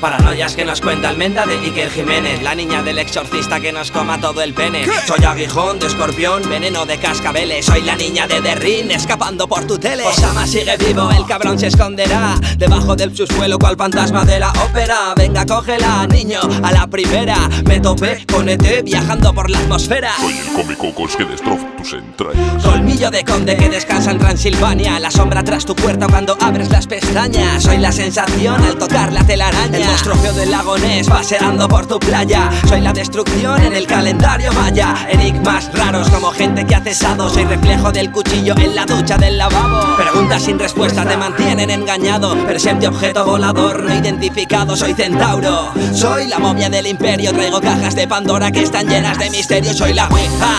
Paranoias que nos cuenta Almenda de Iker Jiménez La niña del exorcista que nos coma todo el pene. Soy aguijón de escorpión, veneno de cascabeles Soy la niña de Derrin escapando por tu tele. Osama sigue vivo, el cabrón se esconderá Debajo del subsuelo cual fantasma de la ópera. Venga cógela, niño, a la primera. Me topé con ET viajando por la atmosfera Soy el cómico cos que destroza tus entrañas Colmillo de conde que descansa en Transilvania. La sombra tras tu puerta cuando abres las pestañas. Soy la sensación al tocar la telaraña. El monstruo feo del lago Ness paseando por tu playa. Soy la destrucción en el calendario maya. Enigmas raros como gente que ha cesado. Soy reflejo del cuchillo en la ducha del lavabo. Preguntas sin respuesta te mantienen engañado. Presente objeto volador no identificado Soy centauro. Soy la momia del imperio Traigo cajas de Pandora que están llenas de misterio Soy la Ouija.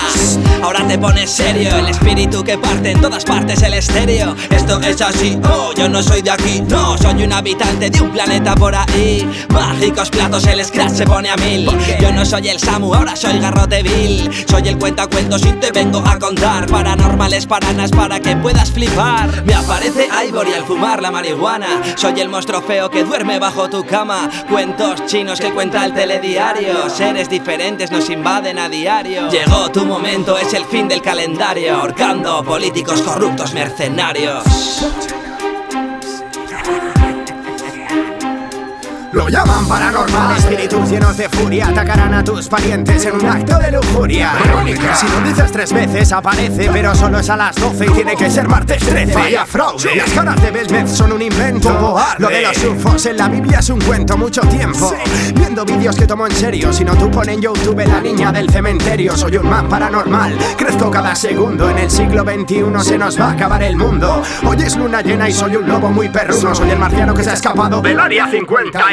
Ahora te pones serio. El espíritu que parte en todas partes el estéreo. Esto es así, oh, yo no soy de aquí. No, soy un habitante de un planeta por ahí. Mágicos platos, el scratch se pone a mil. Yo no soy el Samu, ahora soy Garrote Bill Soy el cuentacuentos y te vengo a contar. Paranormales paranas para que puedas flipar. Me aparece Ivory al fumar la marihuana. Soy el monstruo feo que duerme bajo tu cama. Cuentos chinos que cuenta el telediario. Seres diferentes nos invaden a diario. Llegó tu momento, es el fin del calendario Ahorcando políticos corruptos mercenarios Lo llaman paranormal, espíritus llenos de furia Atacarán a tus parientes en un acto de lujuria. Verónica. Si lo dices tres veces aparece Pero solo es a las 12 y tiene que ser martes 13 Vaya fraude, las caras de Belmez son un invento. Lo de los ufos en la Biblia es un cuento mucho tiempo. Viendo vídeos que tomo en serio Si no tú pon en YouTube la niña del cementerio Soy un man paranormal, crezco cada segundo En el siglo XXI se nos va a acabar el mundo. Hoy es luna llena y soy un lobo muy perruno Soy el marciano que se ha escapado del área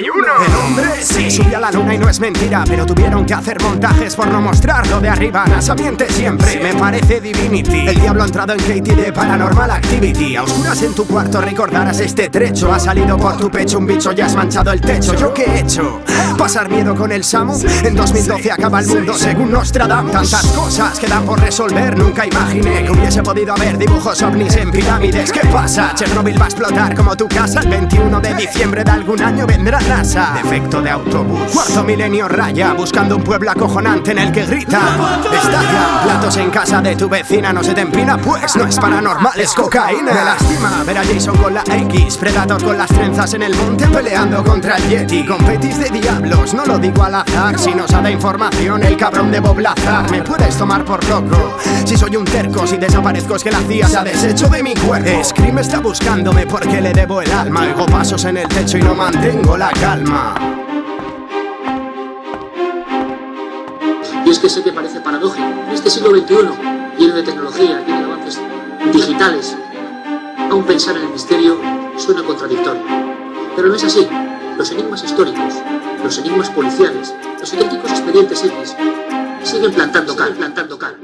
51 El hombre sí. Subió a la luna y no es mentira Pero tuvieron que hacer montajes por no mostrarlo de arriba. NASA miente siempre, me parece Divinity. El diablo ha entrado en Katie de Paranormal Activity. A oscuras en tu cuarto recordarás este trecho. Ha salido por tu pecho un bicho y has manchado el techo. ¿Yo qué he hecho? ¿Pasar miedo con el Samu? En 2012 acaba el mundo según Nostradamus. Tantas cosas quedan por resolver Nunca imaginé que hubiese podido haber dibujos ovnis en pirámides. ¿Qué pasa? Chernobyl va a explotar como tu casa. El 21 de diciembre de algún año vendrá NASA Defecto de autobús. Cuarto milenio raya Buscando un pueblo acojonante en el que grita. Estalla. Platos en casa de tu vecina No se te empina Pues no es paranormal Es cocaína. Me lastima ver a Jason con la X Predator con las trenzas en el monte Peleando contra el Yeti. Con petis de diablos No lo digo al azar Si nos ha dado información El cabrón de Bob Lazar. Me puedes tomar por loco Si soy un terco Si desaparezco es que la CIA se ha deshecho de mi cuerpo. Scream está buscándome Porque le debo el alma. Hago pasos en el techo y no mantengo la calma Y es que sé que parece paradójico. En este siglo XXI, lleno de tecnología, lleno de avances digitales, aún pensar en el misterio suena contradictorio. Pero no es así. Los enigmas históricos, los enigmas policiales, los auténticos expedientes X siguen plantando cal, plantando cal.